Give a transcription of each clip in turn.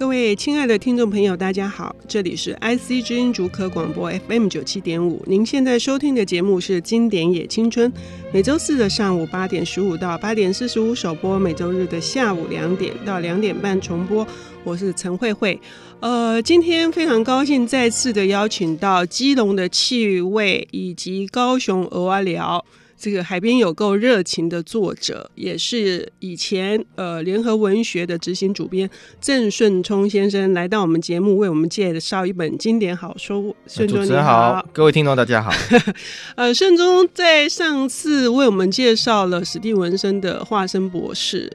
各位亲爱的听众朋友，大家好，这里是 IC 之音主科广播 FM 九七点五。您现在收听的节目是《经典也青春》，每周四的上午八点十五到八点四十五首播，每周日的下午两点到两点半重播。我是陈慧慧，呃，今天非常高兴再次的邀请到基隆的气味以及高雄蚵仔寮。这个海边有够热情的作者，也是以前呃联合文学的执行主编郑顺聪先生来到我们节目，为我们介绍一本经典好书。顺忠你好，好，各位听众大家好。呃，顺忠在上次为我们介绍了史蒂文森的《化身博士》。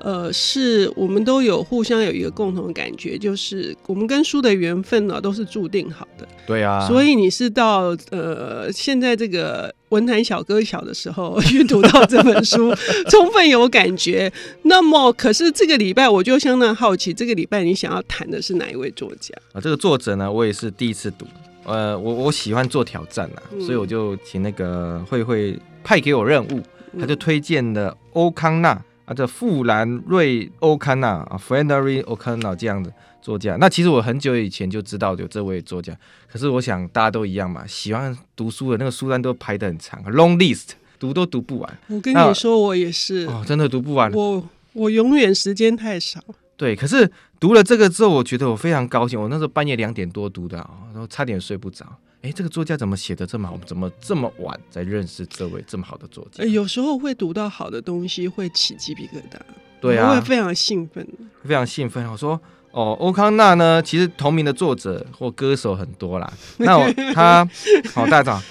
呃，是我们都有互相有一个共同的感觉，就是我们跟书的缘分呢，都是注定好的。对啊，所以你是到呃现在这个文坛小哥小的时候阅读到这本书，充分有感觉。那么，可是这个礼拜我就相当好奇，这个礼拜你想要谈的是哪一位作家啊？这个作者呢，我也是第一次读。呃，我我喜欢做挑战啊，嗯、所以我就请那个慧慧派给我任务，他就推荐了欧康纳。啊，这富兰瑞欧康纳啊，Flannery O'Connor 这样的作家，那其实我很久以前就知道有这位作家，可是我想大家都一样嘛，喜欢读书的那个书单都排得很长，long list，读都读不完。我跟你说，我也是哦，真的读不完。我我永远时间太少。对，可是读了这个之后，我觉得我非常高兴。我那时候半夜两点多读的啊，然后差点睡不着。哎，这个作家怎么写的这么好？我们怎么这么晚才认识这位这么好的作家？有时候会读到好的东西，会起鸡皮疙瘩，对啊，会非常兴奋，非常兴奋。我说哦，欧康纳呢，其实同名的作者或歌手很多啦。那我他好，大家好，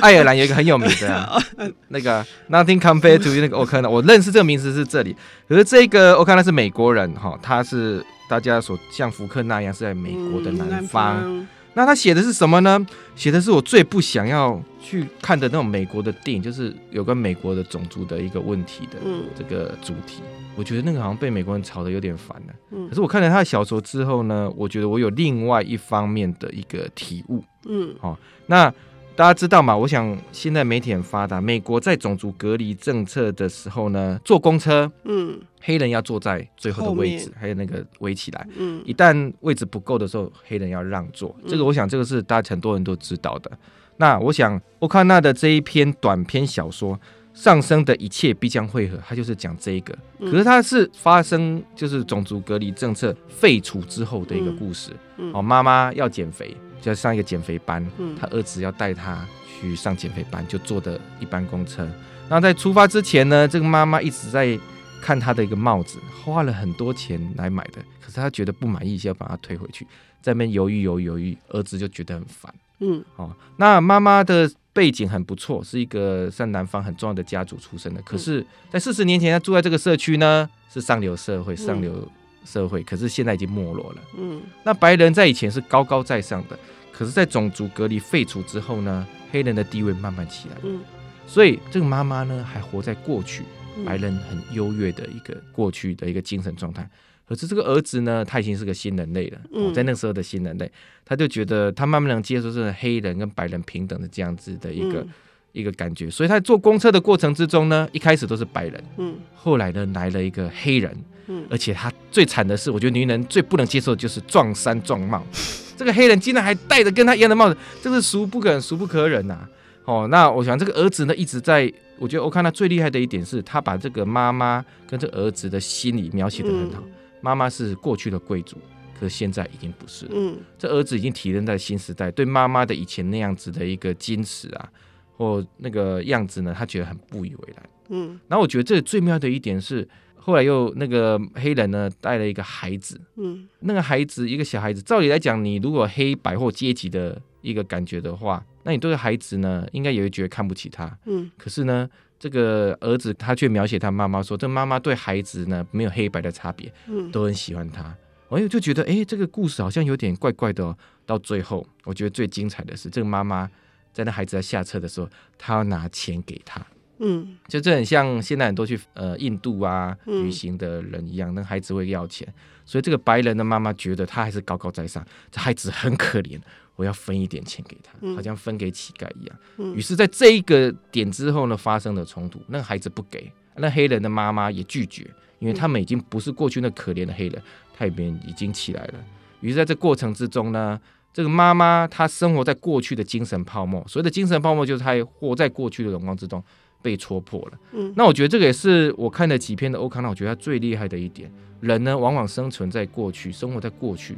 爱尔兰有一个很有名的、啊、那个 Nothing Compared to 那个欧康纳，我认识这个名字是这里。可是这个欧康纳是美国人哈，他是大家所像福克那样是在美国的南方。嗯那他写的是什么呢？写的是我最不想要去看的那种美国的电影，就是有关美国的种族的一个问题的这个主题。嗯、我觉得那个好像被美国人吵得有点烦了。嗯、可是我看了他的小说之后呢，我觉得我有另外一方面的一个体悟。嗯，好、哦，那。大家知道吗？我想现在媒体很发达。美国在种族隔离政策的时候呢，坐公车，嗯，黑人要坐在最后的位置，还有那个围起来，嗯，一旦位置不够的时候，黑人要让座。这个我想这个是大家很多人都知道的。嗯、那我想欧康纳的这一篇短篇小说《上升的一切必将会合》，它就是讲这一个。可是它是发生就是种族隔离政策废除之后的一个故事。嗯嗯、哦，妈妈要减肥。就要上一个减肥班，他儿子要带他去上减肥班，就坐的一班公车。然后在出发之前呢，这个妈妈一直在看他的一个帽子，花了很多钱来买的，可是他觉得不满意，就要把它退回去，在那边犹豫犹豫犹豫，儿子就觉得很烦。嗯，哦，那妈妈的背景很不错，是一个在南方很重要的家族出身的，可是，在四十年前，他住在这个社区呢，是上流社会，上流。社会，可是现在已经没落了。嗯，那白人在以前是高高在上的，可是，在种族隔离废除之后呢，黑人的地位慢慢起来。嗯，所以这个妈妈呢，还活在过去，白人很优越的一个过去的一个精神状态。可是这个儿子呢，他已经是个新人类了。嗯，在那时候的新人类，他就觉得他慢慢能接受这个黑人跟白人平等的这样子的一个。一个感觉，所以他坐公车的过程之中呢，一开始都是白人，嗯，后来呢来了一个黑人，嗯，而且他最惨的是，我觉得女人最不能接受的就是撞衫撞帽，这个黑人竟然还戴着跟他一样的帽子，这是俗不可忍，俗不可忍呐、啊！哦，那我想这个儿子呢一直在，我觉得我看他最厉害的一点是他把这个妈妈跟这个儿子的心理描写的很好，妈妈是过去的贵族，可是现在已经不是了，嗯，这儿子已经体认在新时代，对妈妈的以前那样子的一个矜持啊。或那个样子呢，他觉得很不以为然。嗯，然后我觉得这最妙的一点是，后来又那个黑人呢带了一个孩子。嗯，那个孩子一个小孩子，照理来讲，你如果黑白或阶级的一个感觉的话，那你对孩子呢，应该也会觉得看不起他。嗯，可是呢，这个儿子他却描写他妈妈说，这妈妈对孩子呢没有黑白的差别，嗯，都很喜欢他。我又就觉得，哎，这个故事好像有点怪怪的哦。到最后，我觉得最精彩的是这个妈妈。在那孩子在下车的时候，她要拿钱给他，嗯，就这很像现在很多去呃印度啊旅行的人一样，那孩子会要钱，所以这个白人的妈妈觉得他还是高高在上，这孩子很可怜，我要分一点钱给他，好像分给乞丐一样。于是，在这一个点之后呢，发生了冲突，那个孩子不给，那黑人的妈妈也拒绝，因为他们已经不是过去那可怜的黑人。海边已经起来了。于是在这过程之中呢，这个妈妈她生活在过去的精神泡沫，所谓的精神泡沫就是她活在过去的荣光之中被戳破了。嗯，那我觉得这个也是我看了几篇的欧康纳，我觉得他最厉害的一点。人呢，往往生存在过去，生活在过去，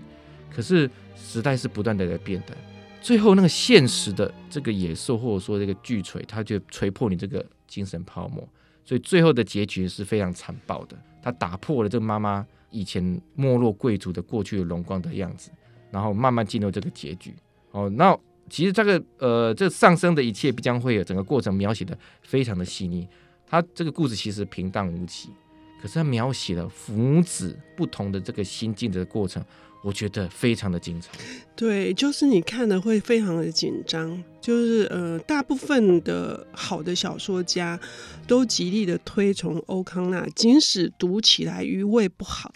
可是时代是不断的在变的。最后那个现实的这个野兽，或者说这个巨锤，它就锤破你这个精神泡沫，所以最后的结局是非常残暴的。它打破了这个妈妈以前没落贵族的过去的荣光的样子，然后慢慢进入这个结局。哦，那其实这个呃，这上升的一切必将会有整个过程描写的非常的细腻。他这个故事其实平淡无奇，可是他描写了母子不同的这个心境的过程。我觉得非常的精彩，对，就是你看的会非常的紧张，就是呃，大部分的好的小说家都极力的推崇欧康纳，即使读起来余味不好，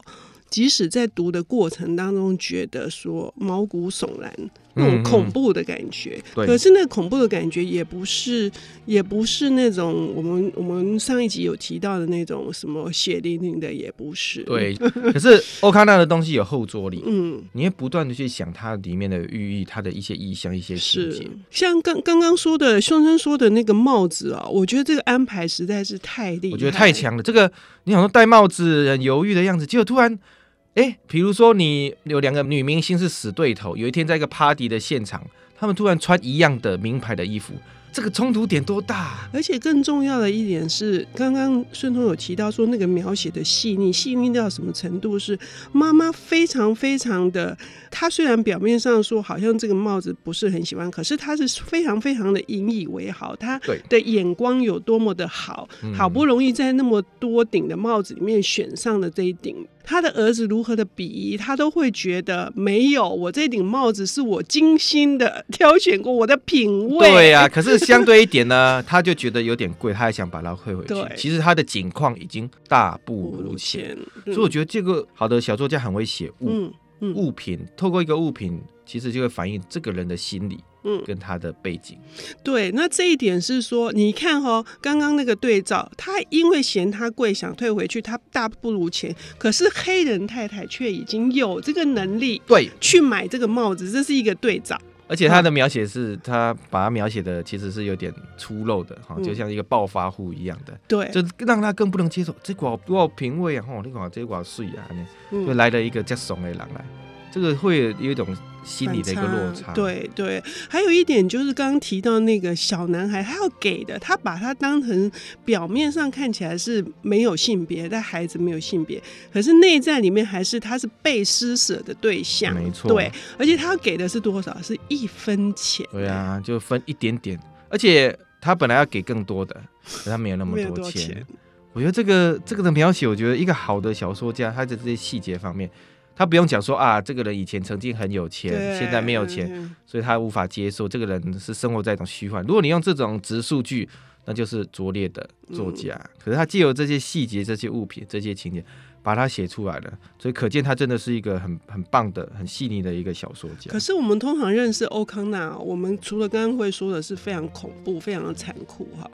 即使在读的过程当中觉得说毛骨悚然。那种恐怖的感觉，可是那恐怖的感觉也不是，也不是那种我们我们上一集有提到的那种什么血淋淋的，也不是。对，可是欧康纳的东西有后坐力，嗯，你会不断的去想它里面的寓意，它的一些意象，一些事情。像刚刚刚说的，兄生说的那个帽子啊，我觉得这个安排实在是太厉害，我觉得太强了。这个你想说戴帽子很犹豫的样子，结果突然。哎，比如说你有两个女明星是死对头，有一天在一个 party 的现场，他们突然穿一样的名牌的衣服。这个冲突点多大？而且更重要的一点是，刚刚顺通有提到说，那个描写的细腻，细腻到什么程度？是妈妈非常非常的，她虽然表面上说好像这个帽子不是很喜欢，可是她是非常非常的引以为豪，她的眼光有多么的好，好不容易在那么多顶的帽子里面选上了这一顶，她的儿子如何的鄙夷，他都会觉得没有，我这顶帽子是我精心的挑选过，我的品味。对呀、啊，可是。相对一点呢，他就觉得有点贵，他还想把它退回去。其实他的境况已经大不如前，所以我觉得这个好的小作家很会写物、物品，透过一个物品，其实就会反映这个人的心理，嗯，跟他的背景。对，那这一点是说，你看哈、哦，刚刚那个对照，他因为嫌他贵，想退回去，他大不如前。可是黑人太太却已经有这个能力，对，去买这个帽子，这是一个对照。而且他的描写是，他把他描写的其实是有点粗陋的哈，就像一个暴发户一样的，对，就让他更不能接受。这寡多少品味啊，吼，你看这寡水啊，就来了一个叫怂的人来。这个会有一种心理的一个落差，对对。还有一点就是刚刚提到那个小男孩，他要给的，他把他当成表面上看起来是没有性别，但孩子没有性别，可是内在里面还是他是被施舍的对象，没错。对，而且他要给的是多少？是一分钱。对啊，就分一点点。而且他本来要给更多的，可他没有那么多钱。多钱我觉得这个这个的描写，我觉得一个好的小说家，他在这些细节方面。他不用讲说啊，这个人以前曾经很有钱，现在没有钱，所以他无法接受这个人是生活在一种虚幻。如果你用这种直数据，那就是拙劣的作家。嗯、可是他借由这些细节、这些物品、这些情节，把它写出来了，所以可见他真的是一个很很棒的、很细腻的一个小说家。可是我们通常认识欧康纳，我们除了刚刚会说的是非常恐怖、非常的残酷哈，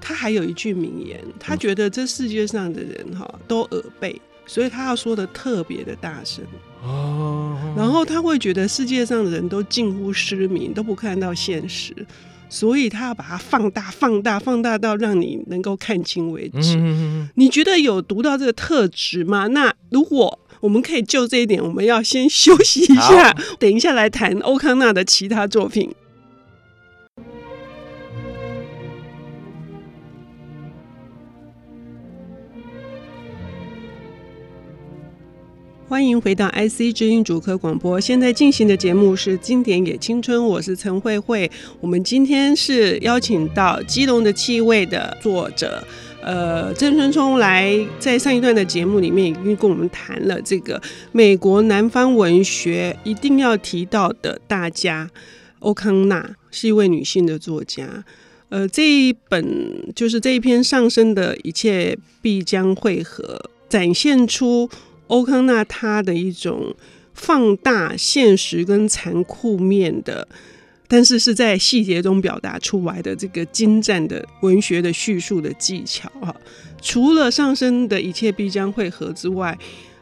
他还有一句名言，他觉得这世界上的人哈都耳背。所以他要说的特别的大声哦，然后他会觉得世界上的人都近乎失明，都不看到现实，所以他要把它放大、放大、放大到让你能够看清为止。你觉得有读到这个特质吗？那如果我们可以就这一点，我们要先休息一下，等一下来谈欧康纳的其他作品。欢迎回到 IC 知音主科广播，现在进行的节目是《经典也青春》，我是陈慧慧。我们今天是邀请到《基隆的气味》的作者，呃，郑春聪来，在上一段的节目里面已经跟我们谈了这个美国南方文学一定要提到的大家欧康纳，是一位女性的作家。呃，这一本就是这一篇上升的一切必将会合，展现出。欧康纳他的一种放大现实跟残酷面的，但是是在细节中表达出来的这个精湛的文学的叙述的技巧啊，除了上升的一切必将会合之外，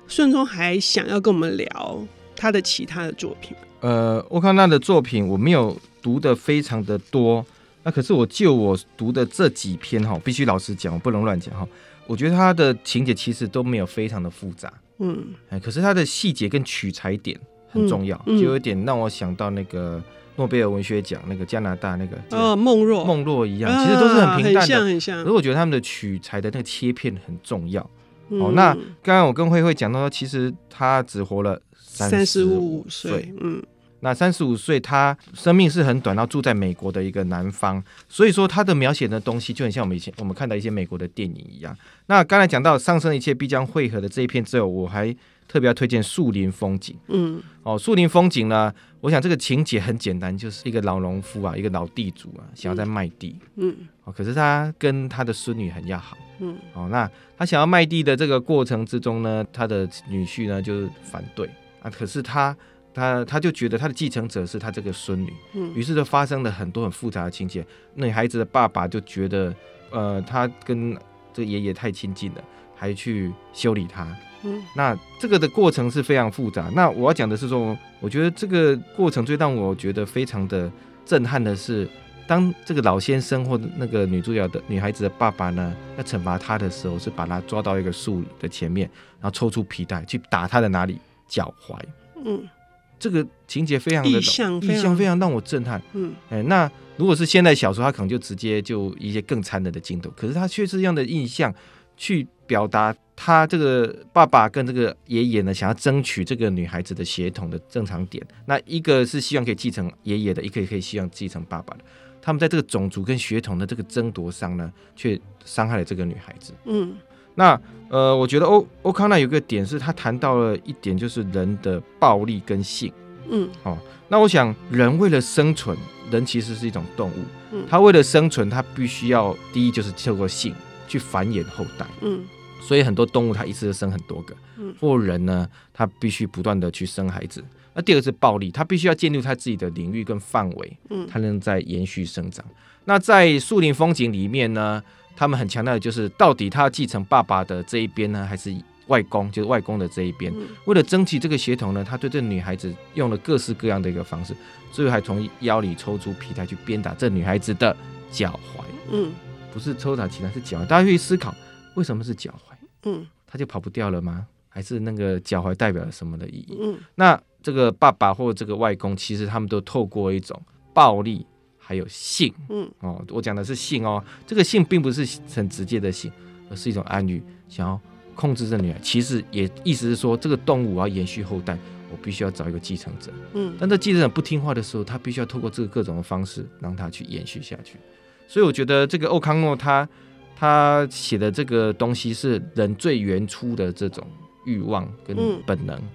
顺忠还想要跟我们聊他的其他的作品。呃，欧康纳的作品我没有读的非常的多，那可是我就我读的这几篇哈，必须老实讲，我不能乱讲哈。我觉得他的情节其实都没有非常的复杂，嗯，哎，可是他的细节跟取材点很重要，嗯嗯、就有点让我想到那个诺贝尔文学奖那个加拿大那个哦，梦若梦若一样，其实都是很平淡的，很像很像。可是我觉得他们的取材的那个切片很重要。嗯、哦，那刚刚我跟慧慧讲到说，其实他只活了三十五岁，嗯。那三十五岁，他生命是很短，然后住在美国的一个南方，所以说他的描写的东西就很像我们以前我们看到一些美国的电影一样。那刚才讲到上升一切必将汇合的这一篇之后，我还特别要推荐树林风景。嗯，哦，树林风景呢，我想这个情节很简单，就是一个老农夫啊，一个老地主啊，想要在卖地。嗯，哦，可是他跟他的孙女很要好。嗯，哦，那他想要卖地的这个过程之中呢，他的女婿呢就是反对啊，可是他。他他就觉得他的继承者是他这个孙女，嗯，于是就发生了很多很复杂的情节。那孩子的爸爸就觉得，呃，他跟这个爷爷太亲近了，还去修理他，嗯，那这个的过程是非常复杂。那我要讲的是说，我觉得这个过程最让我觉得非常的震撼的是，当这个老先生或那个女主角的女孩子的爸爸呢，要惩罚他的时候，是把他抓到一个树的前面，然后抽出皮带去打他的哪里？脚踝，嗯。这个情节非常的意象，意象非常让我震撼。嗯，哎，那如果是现代小说，他可能就直接就一些更残忍的镜头，可是他却是这样的印象去表达他这个爸爸跟这个爷爷呢，想要争取这个女孩子的血统的正常点。那一个是希望可以继承爷爷的，一个也可以希望继承爸爸的。他们在这个种族跟血统的这个争夺上呢，却伤害了这个女孩子。嗯。那呃，我觉得欧欧康纳有个点是，他谈到了一点，就是人的暴力跟性。嗯，哦，那我想，人为了生存，人其实是一种动物。嗯，他为了生存，他必须要第一就是透过性去繁衍后代。嗯，所以很多动物它一次就生很多个。嗯，或人呢，他必须不断的去生孩子。那第二个是暴力，他必须要建立他自己的领域跟范围。嗯，他能在延续生长。那在树林风景里面呢？他们很强调的就是，到底他要继承爸爸的这一边呢，还是外公，就是外公的这一边？嗯、为了争取这个血统呢，他对这女孩子用了各式各样的一个方式，最后还从腰里抽出皮带去鞭打这女孩子的脚踝。嗯，不是抽打其他，是脚踝。大家可以思考，为什么是脚踝？嗯，他就跑不掉了吗？还是那个脚踝代表了什么的意义？嗯，那这个爸爸或者这个外公，其实他们都透过一种暴力。还有性，嗯，哦，我讲的是性哦，这个性并不是很直接的性，而是一种暗喻，想要控制这女孩。其实也意思是说，这个动物我要延续后代，我必须要找一个继承者，嗯，但这继承者不听话的时候，他必须要透过这个各种的方式让他去延续下去。所以我觉得这个欧康诺他他写的这个东西是人最原初的这种欲望跟本能。嗯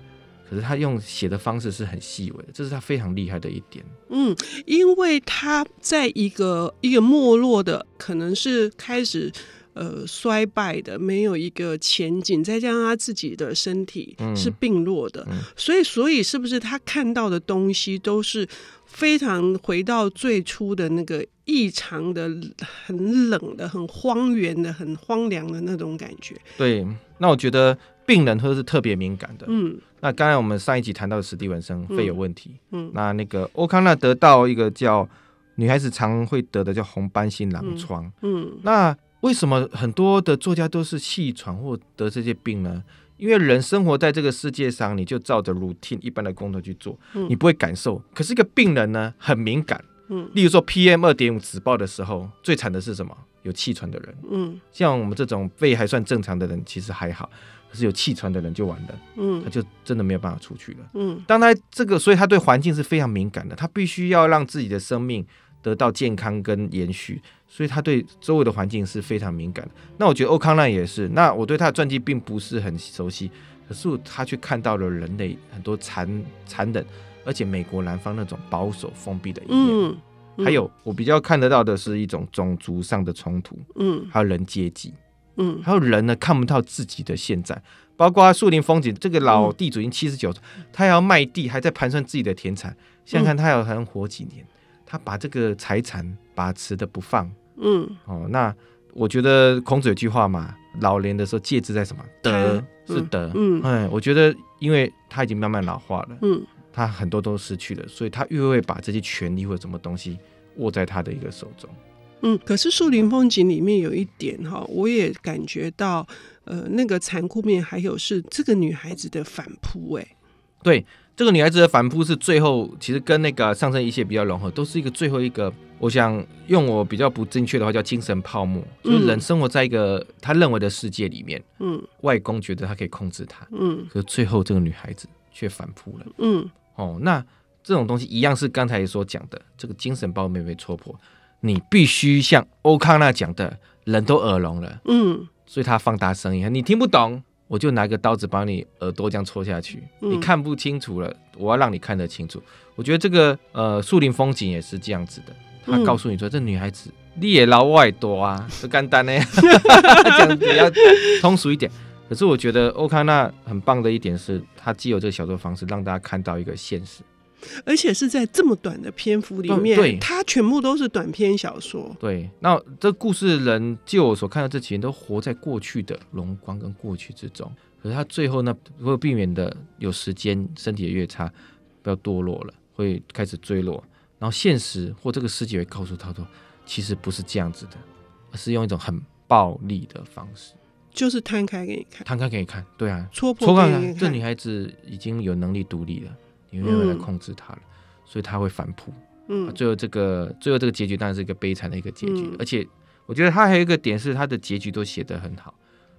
可是他用写的方式是很细微的，这是他非常厉害的一点。嗯，因为他在一个一个没落的，可能是开始呃衰败的，没有一个前景，再加上他自己的身体是病弱的，嗯嗯、所以所以是不是他看到的东西都是非常回到最初的那个异常的、很冷的、很荒原的、很荒凉的那种感觉？对，那我觉得。病人或是特别敏感的，嗯，那刚才我们上一集谈到的史蒂文森肺有问题，嗯，嗯，那那个欧康纳得到一个叫女孩子常会得的叫红斑性狼疮，嗯，嗯，那为什么很多的作家都是气喘或得这些病呢？因为人生活在这个世界上，你就照着 routine 一般的工作去做，嗯，你不会感受。可是一个病人呢，很敏感，嗯，例如说 PM 二点五直爆的时候，最惨的是什么？有气喘的人，嗯，像我们这种肺还算正常的人，其实还好。可是有气喘的人就完了，嗯，他就真的没有办法出去了，嗯。当他这个，所以他对环境是非常敏感的，他必须要让自己的生命得到健康跟延续，所以他对周围的环境是非常敏感的。那我觉得欧康纳也是，那我对他的传记并不是很熟悉，可是他却看到了人类很多残残忍，而且美国南方那种保守封闭的一面，嗯，嗯，还有我比较看得到的是一种种族上的冲突，嗯，还有人阶级。嗯，还有人呢，看不到自己的现在，包括树林风景，这个老地主已经七十九，他要卖地，还在盘算自己的田产。想想看他要还能活几年，他把这个财产把持的不放。嗯，哦，那我觉得孔子有句话嘛，老年的时候戒之在什么？德是德。嗯，哎，我觉得因为他已经慢慢老化了，嗯，他很多都失去了，所以他越会把这些权利或者什么东西握在他的一个手中。嗯，可是树林风景里面有一点哈，我也感觉到，呃，那个残酷面还有是这个女孩子的反扑，哎，对，这个女孩子的反扑是最后其实跟那个上升一切比较融合，都是一个最后一个，我想用我比较不正确的话叫精神泡沫，就是人生活在一个他认为的世界里面，嗯，外公觉得他可以控制他，嗯，可是最后这个女孩子却反扑了，嗯，哦，那这种东西一样是刚才所讲的，这个精神包没被戳破。你必须像欧康纳讲的，人都耳聋了，嗯，所以他放大声音，你听不懂，我就拿个刀子把你耳朵这样戳下去，嗯、你看不清楚了，我要让你看得清楚。我觉得这个呃树林风景也是这样子的，他告诉你说，这女孩子你也老外多啊，就简单呢，这样比较通俗一点。可是我觉得欧康纳很棒的一点是，他既有这个小说方式，让大家看到一个现实。而且是在这么短的篇幅里面，对，它全部都是短篇小说。对，那这故事人，就我所看到，这几人都活在过去的荣光跟过去之中。可是他最后呢，会避免的有时间，身体的越差，不要堕落了，会开始坠落。然后现实或这个世界会告诉他说，其实不是这样子的，而是用一种很暴力的方式，就是摊开给你看，摊开给你看。对啊，戳破给你看。这女孩子已经有能力独立了。你没有来控制她了，嗯、所以她会反扑。嗯，最后这个最后这个结局当然是一个悲惨的一个结局。嗯、而且我觉得他还有一个点是，他的结局都写得很好。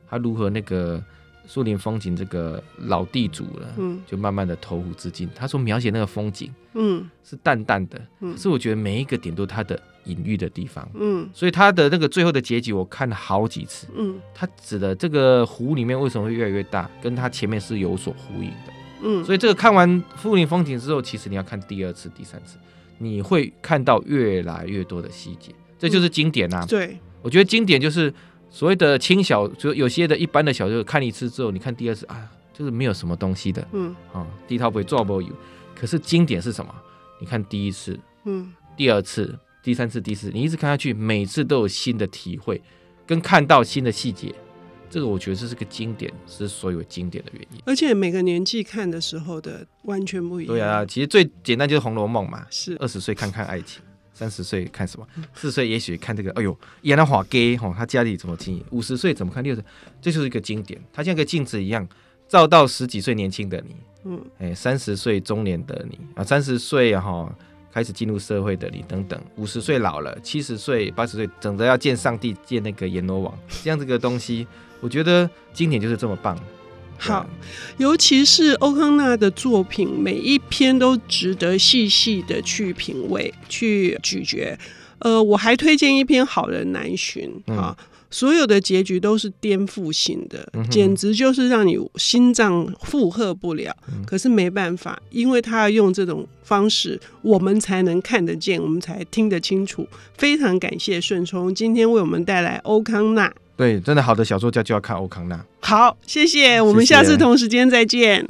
他如何那个树林风景这个老地主了，嗯，就慢慢的投湖自尽。他说描写那个风景，嗯，是淡淡的，嗯，可是我觉得每一个点都它的隐喻的地方，嗯，所以他的那个最后的结局我看了好几次，嗯，他指的这个湖里面为什么会越来越大，跟他前面是有所呼应的。嗯，所以这个看完树林风景之后，其实你要看第二次、第三次，你会看到越来越多的细节，这就是经典啊。对，我觉得经典就是所谓的轻小，就有些的一般的小说，看一次之后，你看第二次啊，就是没有什么东西的。嗯，啊，第一套不会做不有，可是经典是什么？你看第一次，嗯，第二次、第三次、第四，你一直看下去，每次都有新的体会，跟看到新的细节。这个我觉得这是个经典，是所有经典的原因。而且每个年纪看的时候的完全不一样。对啊，其实最简单就是《红楼梦》嘛。是。二十岁看看爱情，三十岁看什么？四十岁也许看这个。哎呦，演的华给哦，他家里怎么经营？五十岁怎么看？六十，这就是一个经典。它像个镜子一样，照到十几岁年轻的你。嗯。哎，三十岁中年的你啊，三十岁哈开始进入社会的你等等，五十岁老了，七十岁、八十岁等着要见上帝、见那个阎罗王，这样这个东西。我觉得经典就是这么棒。好，尤其是欧康纳的作品，每一篇都值得细细的去品味、去咀嚼。呃，我还推荐一篇《好人难寻》啊，嗯、所有的结局都是颠覆性的，嗯、简直就是让你心脏负荷不了。嗯、可是没办法，因为他要用这种方式，我们才能看得见，我们才听得清楚。非常感谢顺聪今天为我们带来欧康纳。对，真的好的小说家就要看欧康纳。好，谢谢，我们下次同时间再见。